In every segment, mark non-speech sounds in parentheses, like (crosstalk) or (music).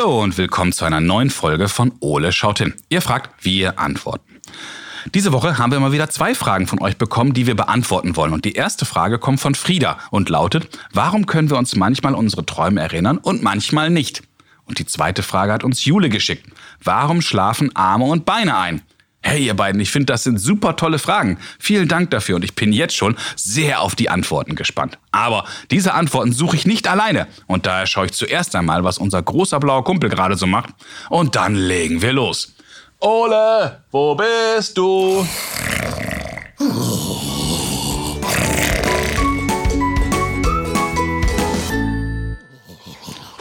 Hallo und willkommen zu einer neuen Folge von Ole schaut hin. Ihr fragt, wir antworten. Diese Woche haben wir mal wieder zwei Fragen von euch bekommen, die wir beantworten wollen. Und die erste Frage kommt von Frieda und lautet, warum können wir uns manchmal unsere Träume erinnern und manchmal nicht? Und die zweite Frage hat uns Jule geschickt. Warum schlafen Arme und Beine ein? Hey ihr beiden, ich finde, das sind super tolle Fragen. Vielen Dank dafür und ich bin jetzt schon sehr auf die Antworten gespannt. Aber diese Antworten suche ich nicht alleine und daher schaue ich zuerst einmal, was unser großer blauer Kumpel gerade so macht und dann legen wir los. Ole, wo bist du? (laughs)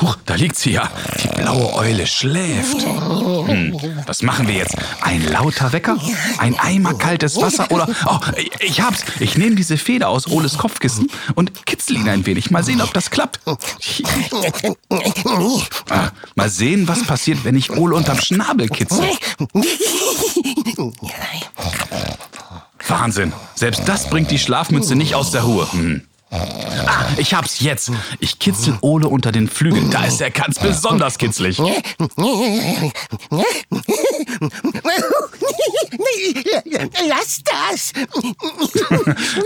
Huch, da liegt sie ja. Die blaue Eule schläft. Hm, was machen wir jetzt? Ein lauter Wecker? Ein Eimer kaltes Wasser? Oder. Oh, ich hab's. Ich nehme diese Feder aus Oles Kopfkissen und kitzel ihn ein wenig. Mal sehen, ob das klappt. Ah, mal sehen, was passiert, wenn ich Ole unterm Schnabel kitzel. (laughs) Wahnsinn. Selbst das bringt die Schlafmütze nicht aus der Ruhe. Hm. Ah, ich hab's jetzt. Ich kitzel Ole unter den Flügeln. Da ist er ganz besonders kitzlig. Lass das!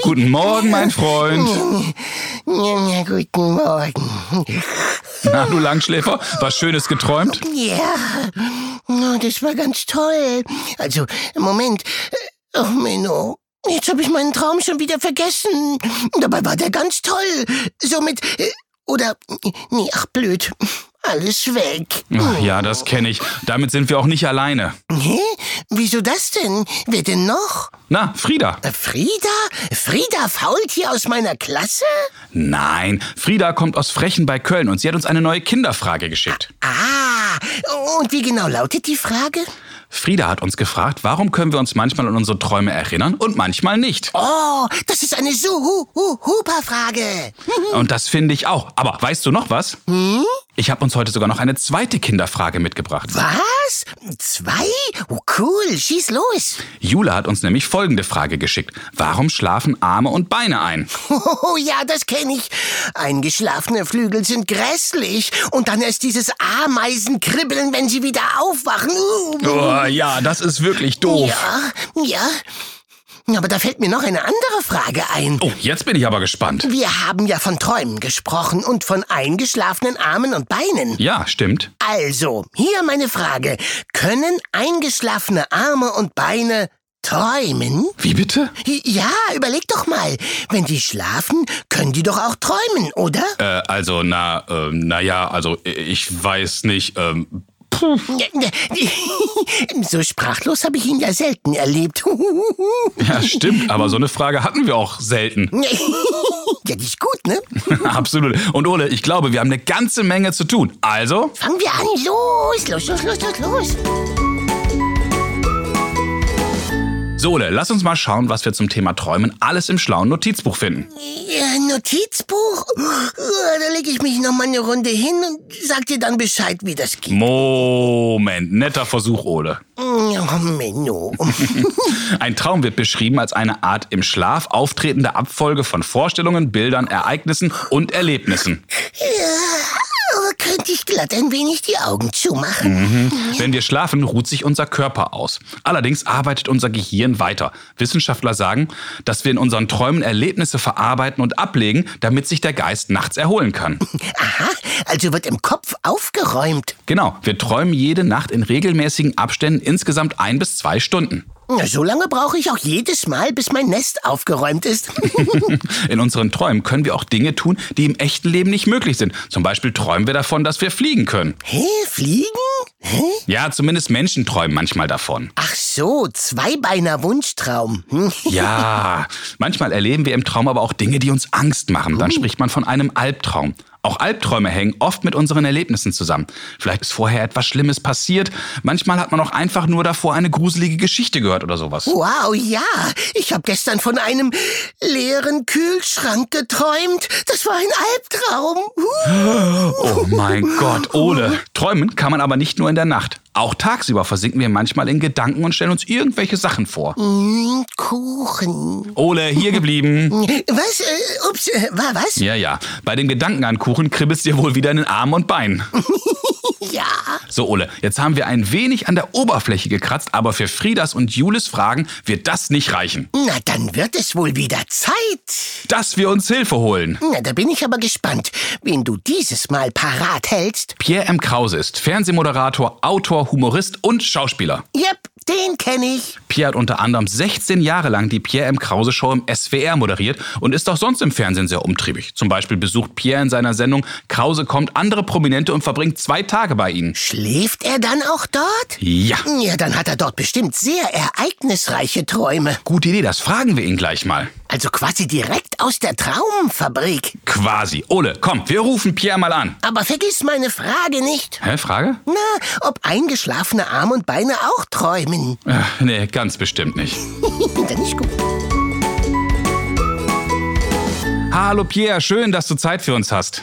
Guten Morgen, mein Freund. Guten Morgen. Na, du Langschläfer, was Schönes geträumt? Ja, das war ganz toll. Also, Moment. Oh, Menno. Jetzt habe ich meinen Traum schon wieder vergessen. Dabei war der ganz toll. Somit. äh, Oder. Nee, ach, blöd. Alles weg. Ach, ja, das kenne ich. Damit sind wir auch nicht alleine. Hä? Wieso das denn? Wer denn noch? Na, Frieda. Äh, Frieda? Frieda Faultier aus meiner Klasse? Nein, Frieda kommt aus Frechen bei Köln und sie hat uns eine neue Kinderfrage geschickt. Ah, und wie genau lautet die Frage? Frieda hat uns gefragt, warum können wir uns manchmal an unsere Träume erinnern und manchmal nicht. Oh, das ist eine so hu hu huper Frage. Und das finde ich auch. Aber weißt du noch was? Ich habe uns heute sogar noch eine zweite Kinderfrage mitgebracht. Was? Zwei? Oh, cool. Schieß los. Jule hat uns nämlich folgende Frage geschickt. Warum schlafen Arme und Beine ein? (laughs) Oh, ja, das kenne ich. Eingeschlafene Flügel sind grässlich. Und dann ist dieses Ameisenkribbeln, wenn sie wieder aufwachen. Oh, ja, das ist wirklich doof. Ja, ja. Aber da fällt mir noch eine andere Frage ein. Oh, jetzt bin ich aber gespannt. Wir haben ja von Träumen gesprochen und von eingeschlafenen Armen und Beinen. Ja, stimmt. Also, hier meine Frage. Können eingeschlafene Arme und Beine träumen? Wie bitte? Ja, überleg doch mal. Wenn die schlafen, können die doch auch träumen, oder? Äh, also, na, ähm, na ja, also ich weiß nicht. Ähm. (laughs) So sprachlos habe ich ihn ja selten erlebt. (laughs) Ja, stimmt, aber so eine Frage hatten wir auch selten. (laughs) Ja, die ist gut, ne? Absolut. Und Ole, ich glaube, wir haben eine ganze Menge zu tun. Also, Fangen wir an. Los, los, los, los, los, los. So Ole, lass uns mal schauen, was wir zum Thema Träumen alles im schlauen Notizbuch finden. Ja, Notizbuch? Ja, Da lege ich mich noch mal eine Runde hin und sag dir dann Bescheid, wie das geht. Moment, netter Versuch, Ole. Oh, Menno. (laughs) Ein Traum wird beschrieben als eine Art im Schlaf auftretende Abfolge von Vorstellungen, Bildern, Ereignissen und Erlebnissen. Ja, könnte ich glatt ein wenig die Augen zumachen? Wenn wir schlafen, ruht sich unser Körper aus. Allerdings arbeitet unser Gehirn weiter. Wissenschaftler sagen, dass wir in unseren Träumen Erlebnisse verarbeiten und ablegen, damit sich der Geist nachts erholen kann. Aha, also wird im Kopf aufgeräumt. Genau, wir träumen jede Nacht in regelmäßigen Abständen insgesamt ein bis zwei Stunden. Na, So lange brauche ich auch jedes Mal, bis mein Nest aufgeräumt ist. (laughs) In unseren Träumen können wir auch Dinge tun, die im echten Leben nicht möglich sind. Zum Beispiel träumen wir davon, dass wir fliegen können. Hä, fliegen? Hä? Ja, zumindest Menschen träumen manchmal davon. Ach so, zweibeiner Wunschtraum. Hm. (laughs) Ja, manchmal erleben wir im Traum aber auch Dinge, die uns Angst machen. Dann spricht man von einem Albtraum. Auch Albträume hängen oft mit unseren Erlebnissen zusammen. Vielleicht ist vorher etwas Schlimmes passiert. Manchmal hat man auch einfach nur davor eine gruselige Geschichte gehört oder sowas. Wow, ja. Ich habe gestern von einem leeren Kühlschrank geträumt. Das war ein Albtraum. Huh. Oh mein (laughs) Gott, Ole. Träumen kann man aber nicht nur in der Nacht. Auch tagsüber versinken wir manchmal in Gedanken und stellen uns irgendwelche Sachen vor. Mm, Kuchen. Ole, hier geblieben. (laughs) Was? Äh, ups, äh, war was? Ja, ja. Bei dem Gedanken an Kuchen kribbelst dir wohl wieder in den Armen und Beinen. (laughs) Ja. So, Ole, jetzt haben wir ein wenig an der Oberfläche gekratzt, aber für Friedas und Julis Fragen wird das nicht reichen. Na, dann wird es wohl wieder Zeit. Dass wir uns Hilfe holen. Na, da bin ich aber gespannt, wen du dieses Mal parat hältst. Pierre M. Krause ist Fernsehmoderator, Autor, Humorist und Schauspieler. Yep, den kenne ich. Pierre hat unter anderem 16 Jahre lang die Pierre M. Krause Show im SWR moderiert und ist auch sonst im Fernsehen sehr umtriebig. Zum Beispiel besucht Pierre in seiner Sendung Krause kommt andere Prominente und verbringt zwei Tage bei ihnen. Schläft er dann auch dort? Ja. Ja, dann hat er dort bestimmt sehr ereignisreiche Träume. Gute Idee, das fragen wir ihn gleich mal. Also quasi direkt aus der Traumfabrik. Quasi. Ole, komm, wir rufen Pierre mal an. Aber vergiss meine Frage nicht. Hä, Frage? Na, ob eingeschlafene Arm und Beine auch träumen. Ach, nee, ganz bestimmt nicht. (laughs) dann ist gut. Hallo Pierre, schön, dass du Zeit für uns hast.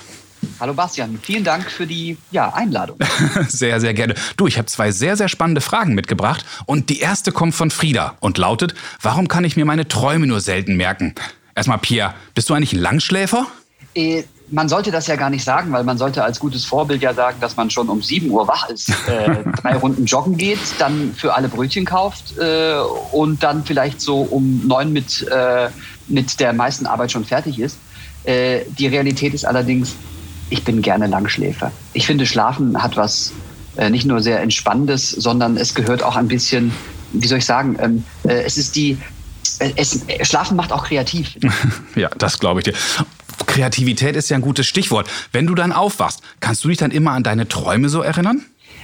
Hallo Bastian, vielen Dank für die ja, Einladung. (laughs) Sehr, sehr gerne. Du, ich habe zwei sehr, sehr spannende Fragen mitgebracht und die erste kommt von Frieda und lautet, warum kann ich mir meine Träume nur selten merken? Erstmal Pierre, bist du eigentlich ein Langschläfer? Äh, man sollte das ja gar nicht sagen, weil man sollte als gutes Vorbild ja sagen, dass man schon um 7 Uhr wach ist, äh, (laughs) drei Runden joggen geht, dann für alle Brötchen kauft äh, und dann vielleicht so um neun mit, äh, mit der meisten Arbeit schon fertig ist. Äh, die Realität ist allerdings, ich bin gerne Langschläfer. Ich finde, Schlafen hat was äh, nicht nur sehr Entspannendes, sondern es gehört auch ein bisschen, wie soll ich sagen, ähm, äh, es ist die, äh, es, Schlafen macht auch kreativ. (laughs) ja, das glaube ich dir. Kreativität ist ja ein gutes Stichwort. Wenn du dann aufwachst, kannst du dich dann immer an deine Träume so erinnern?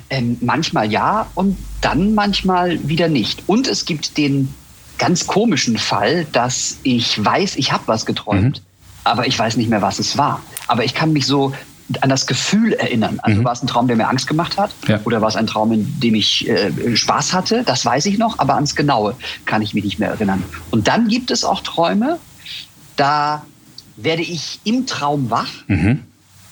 Ähm, manchmal ja und dann manchmal wieder nicht. Und es gibt den ganz komischen Fall, dass ich weiß, ich habe was geträumt, mhm. Aber ich weiß nicht mehr, was es war. Aber ich kann mich so an das Gefühl erinnern. Also mhm. war es ein Traum, der mir Angst gemacht hat? Ja. Oder war es ein Traum, in dem ich äh, Spaß hatte? Das weiß ich noch, aber ans Genaue kann ich mich nicht mehr erinnern. Und dann gibt es auch Träume, da werde ich im Traum wach mhm.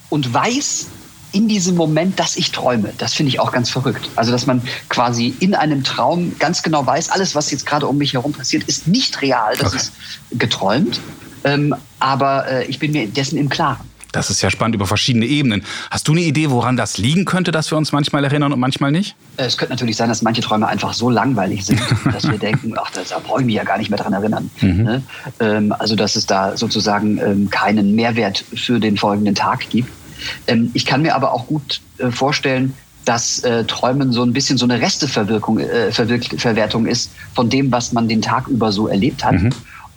und weiß in diesem Moment, dass ich träume. Das finde ich auch ganz verrückt. Also, dass man quasi in einem Traum ganz genau weiß, alles, was jetzt gerade um mich herum passiert, ist nicht real. Das okay. ist geträumt. Ähm, aber äh, ich bin mir dessen im Klaren. Das ist ja spannend über verschiedene Ebenen. Hast du eine Idee, woran das liegen könnte, dass wir uns manchmal erinnern und manchmal nicht? Es könnte natürlich sein, dass manche Träume einfach so langweilig sind, (laughs) dass wir denken, ach, da brauche ich mich ja gar nicht mehr dran erinnern. Mhm. Ne? Ähm, also, dass es da sozusagen ähm, keinen Mehrwert für den folgenden Tag gibt. Ähm, ich kann mir aber auch gut äh, vorstellen, dass äh, Träumen so ein bisschen so eine Resteverwirkung, äh, Verwertung ist von dem, was man den Tag über so erlebt hat. Mhm.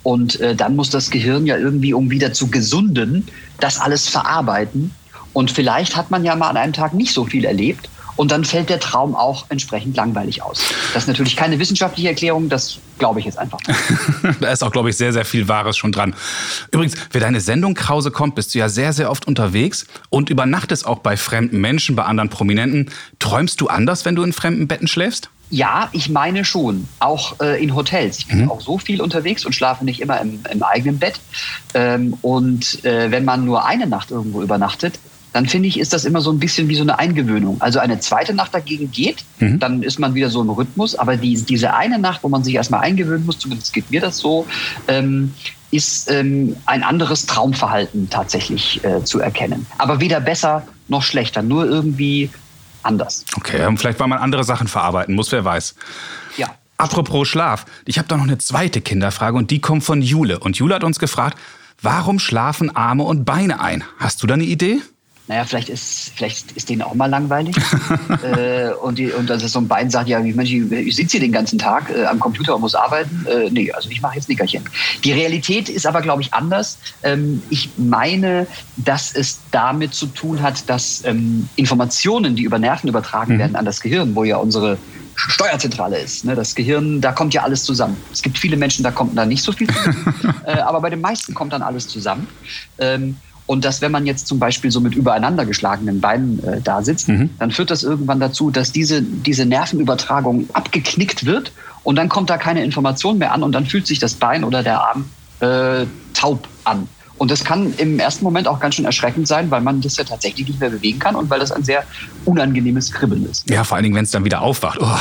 Und äh, dann muss das Gehirn ja irgendwie, um wieder zu gesunden, das alles verarbeiten. Und vielleicht hat man ja mal an einem Tag nicht so viel erlebt. Und dann fällt der Traum auch entsprechend langweilig aus. Das ist natürlich keine wissenschaftliche Erklärung, das glaube ich jetzt einfach. (laughs) da ist auch, glaube ich, sehr, sehr viel Wahres schon dran. Übrigens, wer deine Sendung Krause kommt, bist du ja sehr, sehr oft unterwegs und übernachtest auch bei fremden Menschen, bei anderen Prominenten. Träumst du anders, wenn du in fremden Betten schläfst? Ja, ich meine schon. Auch äh, in Hotels. Ich bin mhm. auch so viel unterwegs und schlafe nicht immer im, im eigenen Bett. Ähm, und äh, wenn man nur eine Nacht irgendwo übernachtet, dann finde ich, ist das immer so ein bisschen wie so eine Eingewöhnung. Also eine zweite Nacht dagegen geht, mhm. dann ist man wieder so im Rhythmus. Aber die, diese eine Nacht, wo man sich erstmal eingewöhnen muss, zumindest geht mir das so, ähm, ist ähm, ein anderes Traumverhalten tatsächlich äh, zu erkennen. Aber weder besser noch schlechter, nur irgendwie anders. Okay, vielleicht weil man andere Sachen verarbeiten muss, wer weiß. Ja. Apropos Schlaf, ich habe da noch eine zweite Kinderfrage und die kommt von Jule. Und Jule hat uns gefragt, warum schlafen Arme und Beine ein? Hast du da eine Idee? Naja, vielleicht ist, vielleicht ist denen auch mal langweilig. (laughs) äh, und, die, und also so ein Bein sagt, ja, wie Mensch, ich sitze hier den ganzen Tag äh, am Computer und muss arbeiten. Äh, nee, also ich mache jetzt Nickerchen. Die Realität ist aber, glaube ich, anders. Ähm, ich meine, dass es damit zu tun hat, dass ähm, Informationen, die über Nerven übertragen mhm. werden an das Gehirn, wo ja unsere Steuerzentrale ist. Ne? Das Gehirn, da kommt ja alles zusammen. Es gibt viele Menschen, da kommt da nicht so viel zusammen. (laughs) äh, aber bei den meisten kommt dann alles zusammen. Ähm, und dass, wenn man jetzt zum Beispiel so mit übereinander geschlagenen Beinen äh, da sitzt, mhm. dann führt das irgendwann dazu, dass diese, diese Nervenübertragung abgeknickt wird und dann kommt da keine Information mehr an und dann fühlt sich das Bein oder der Arm äh, taub an. Und das kann im ersten Moment auch ganz schön erschreckend sein, weil man das ja tatsächlich nicht mehr bewegen kann und weil das ein sehr unangenehmes Kribbeln ist. Ja, vor allen Dingen, wenn es dann wieder aufwacht. Oh.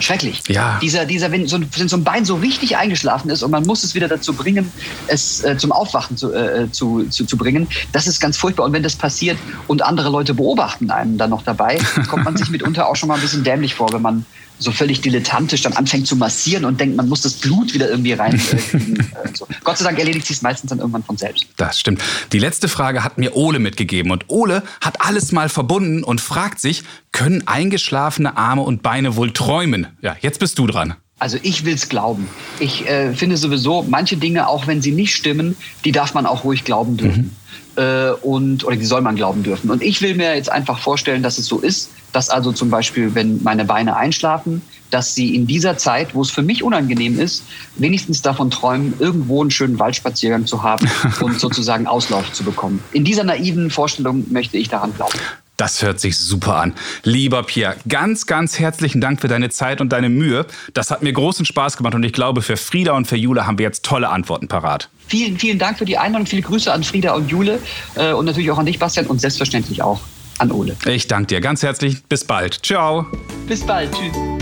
Schrecklich. Ja. Dieser, dieser, wenn so, ein, wenn so ein Bein so richtig eingeschlafen ist und man muss es wieder dazu bringen, es äh, zum Aufwachen zu, äh, zu, zu, zu bringen, das ist ganz furchtbar. Und wenn das passiert und andere Leute beobachten einen dann noch dabei, kommt man sich mitunter auch schon mal ein bisschen dämlich vor, wenn man so völlig dilettantisch dann anfängt zu massieren und denkt, man muss das Blut wieder irgendwie reinkriegen. (laughs) Äh, so. Gott sei Dank erledigt sich es meistens dann irgendwann von selbst. Das stimmt. Die letzte Frage hat mir Ole mitgegeben und Ole hat alles mal verbunden und fragt sich, können eingeschlafene Arme und Beine wohl träumen? Ja, jetzt bist du dran. Also ich will's glauben. Ich äh, finde sowieso, manche Dinge, auch wenn sie nicht stimmen, die darf man auch ruhig glauben dürfen. Mhm. Äh, und, oder die soll man glauben dürfen. Und ich will mir jetzt einfach vorstellen, dass es so ist, dass also zum Beispiel, wenn meine Beine einschlafen, dass sie in dieser Zeit, wo es für mich unangenehm ist, wenigstens davon träumen, irgendwo einen schönen Waldspaziergang zu haben (laughs) und sozusagen Auslauf zu bekommen. In dieser naiven Vorstellung möchte ich daran glauben. Das hört sich super an. Lieber Pierre, ganz, ganz herzlichen Dank für deine Zeit und deine Mühe. Das hat mir großen Spaß gemacht und ich glaube, für Frieda und für Jule haben wir jetzt tolle Antworten parat. Vielen, vielen Dank für die Einladung. Viele Grüße an Frieda und Jule äh, und natürlich auch an dich, Bastian, und selbstverständlich auch an Ole. Ich danke dir ganz herzlich. Bis bald. Ciao. Bis bald. Tschüss.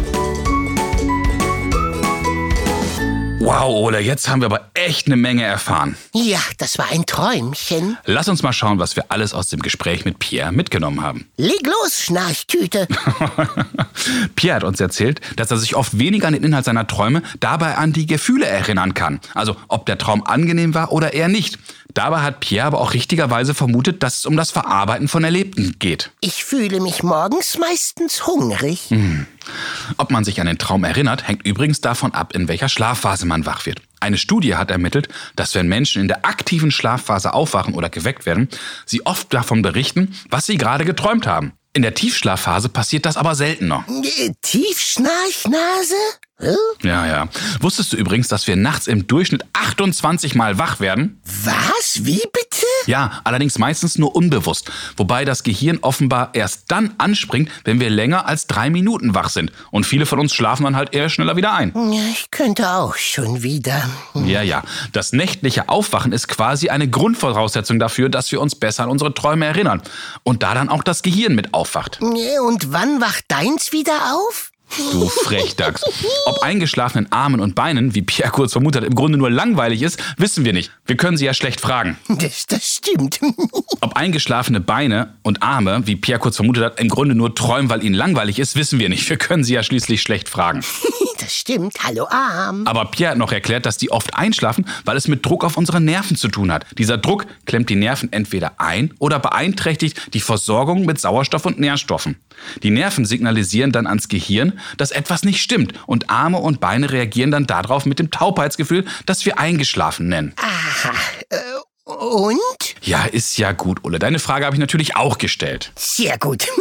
Wow, Ole, jetzt haben wir aber echt eine Menge erfahren. Ja, das war ein Träumchen. Lass uns mal schauen, was wir alles aus dem Gespräch mit Pierre mitgenommen haben. Leg los, Schnarchtüte. (laughs) Pierre hat uns erzählt, dass er sich oft weniger an den Inhalt seiner Träume, dabei an die Gefühle erinnern kann. Also ob der Traum angenehm war oder eher nicht. Dabei hat Pierre aber auch richtigerweise vermutet, dass es um das Verarbeiten von Erlebten geht. Ich fühle mich morgens meistens hungrig. Hm. Ob man sich an den Traum erinnert, hängt übrigens davon ab, in welcher Schlafphase man wach wird. Eine Studie hat ermittelt, dass wenn Menschen in der aktiven Schlafphase aufwachen oder geweckt werden, sie oft davon berichten, was sie gerade geträumt haben. In der Tiefschlafphase passiert das aber seltener. Äh, Tiefschnarchnase? Ja, ja. Wusstest du übrigens, dass wir nachts im Durchschnitt 28 Mal wach werden? Was? Wie bitte? Ja, allerdings meistens nur unbewusst. Wobei das Gehirn offenbar erst dann anspringt, wenn wir länger als drei Minuten wach sind. Und viele von uns schlafen dann halt eher schneller wieder ein. Ja, ich könnte auch schon wieder. Ja, ja. Das nächtliche Aufwachen ist quasi eine Grundvoraussetzung dafür, dass wir uns besser an unsere Träume erinnern. Und da dann auch das Gehirn mit aufwacht. Und wann wacht deins wieder auf? Du Frechdachs. Ob eingeschlafenen Armen und Beinen, wie Pierre kurz vermutet hat, im Grunde nur langweilig ist, wissen wir nicht. Wir können sie ja schlecht fragen. Das, das stimmt. (laughs) Ob eingeschlafene Beine und Arme, wie Pierre kurz vermutet hat, im Grunde nur träumen, weil ihnen langweilig ist, wissen wir nicht. Wir können sie ja schließlich schlecht fragen. (laughs) Das stimmt. Hallo Arm. Aber Pierre hat noch erklärt, dass die oft einschlafen, weil es mit Druck auf unsere Nerven zu tun hat. Dieser Druck klemmt die Nerven entweder ein oder beeinträchtigt die Versorgung mit Sauerstoff und Nährstoffen. Die Nerven signalisieren dann ans Gehirn, dass etwas nicht stimmt und Arme und Beine reagieren dann darauf mit dem Taubheitsgefühl, das wir eingeschlafen nennen. Aha. Äh, und? Ja, ist ja gut, Ulle. Deine Frage habe ich natürlich auch gestellt. Sehr gut. (laughs)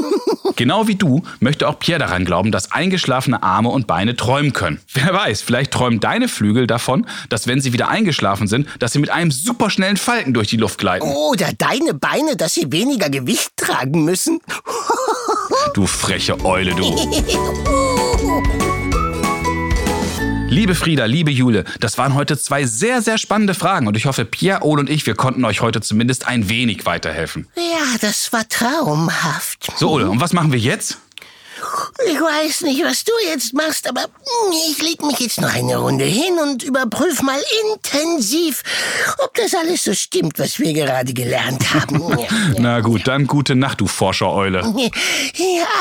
Genau wie du möchte auch Pierre daran glauben, dass eingeschlafene Arme und Beine träumen können. (laughs) Wer weiß, vielleicht träumen deine Flügel davon, dass wenn sie wieder eingeschlafen sind, dass sie mit einem superschnellen Falken durch die Luft gleiten. Oder deine Beine, dass sie weniger Gewicht tragen müssen. (laughs) Du freche Eule, du. Liebe Frieda, liebe Jule, das waren heute zwei sehr, sehr spannende Fragen und ich hoffe, Pierre, Ole und ich, wir konnten euch heute zumindest ein wenig weiterhelfen. Ja, das war traumhaft. So, Ole, und was machen wir jetzt? Ich weiß nicht, was du jetzt machst, aber ich leg mich jetzt noch eine Runde hin und überprüf mal intensiv, ob das alles so stimmt, was wir gerade gelernt haben. (laughs) Na gut, dann gute Nacht, du Forschereule.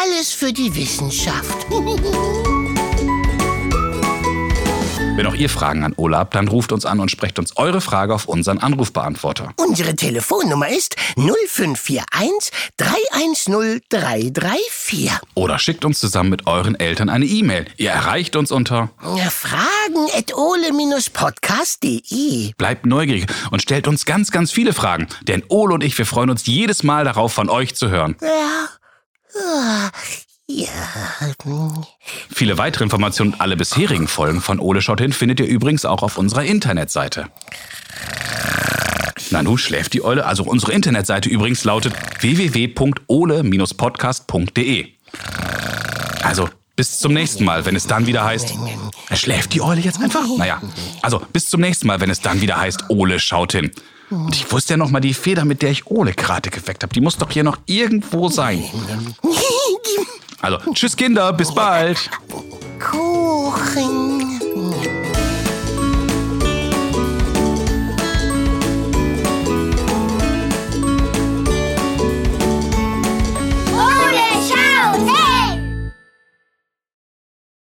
Alles für die Wissenschaft. (laughs) Wenn auch ihr Fragen an Ole habt, dann ruft uns an und sprecht uns eure Frage auf unseren Anrufbeantworter. Unsere Telefonnummer ist 0541 310 334. Oder schickt uns zusammen mit euren Eltern eine E-Mail. Ihr erreicht uns unter Fragen at ole-podcast.de. Bleibt neugierig und stellt uns ganz, ganz viele Fragen. Denn Ole und ich, wir freuen uns jedes Mal darauf, von euch zu hören. Ja. Ja. Viele weitere Informationen und alle bisherigen Folgen von Ole schaut hin findet ihr übrigens auch auf unserer Internetseite. Na nun schläft die Eule. Also unsere Internetseite übrigens lautet www.ole-podcast.de. Also bis zum nächsten Mal, wenn es dann wieder heißt. Schläft die Eule jetzt einfach? Naja, also bis zum nächsten Mal, wenn es dann wieder heißt, Ole schaut hin. Und ich wusste ja noch mal die Feder, mit der ich Ole gerade geweckt habe. Die muss doch hier noch irgendwo sein. (laughs) Also, tschüss Kinder, bis bald. Kuchen.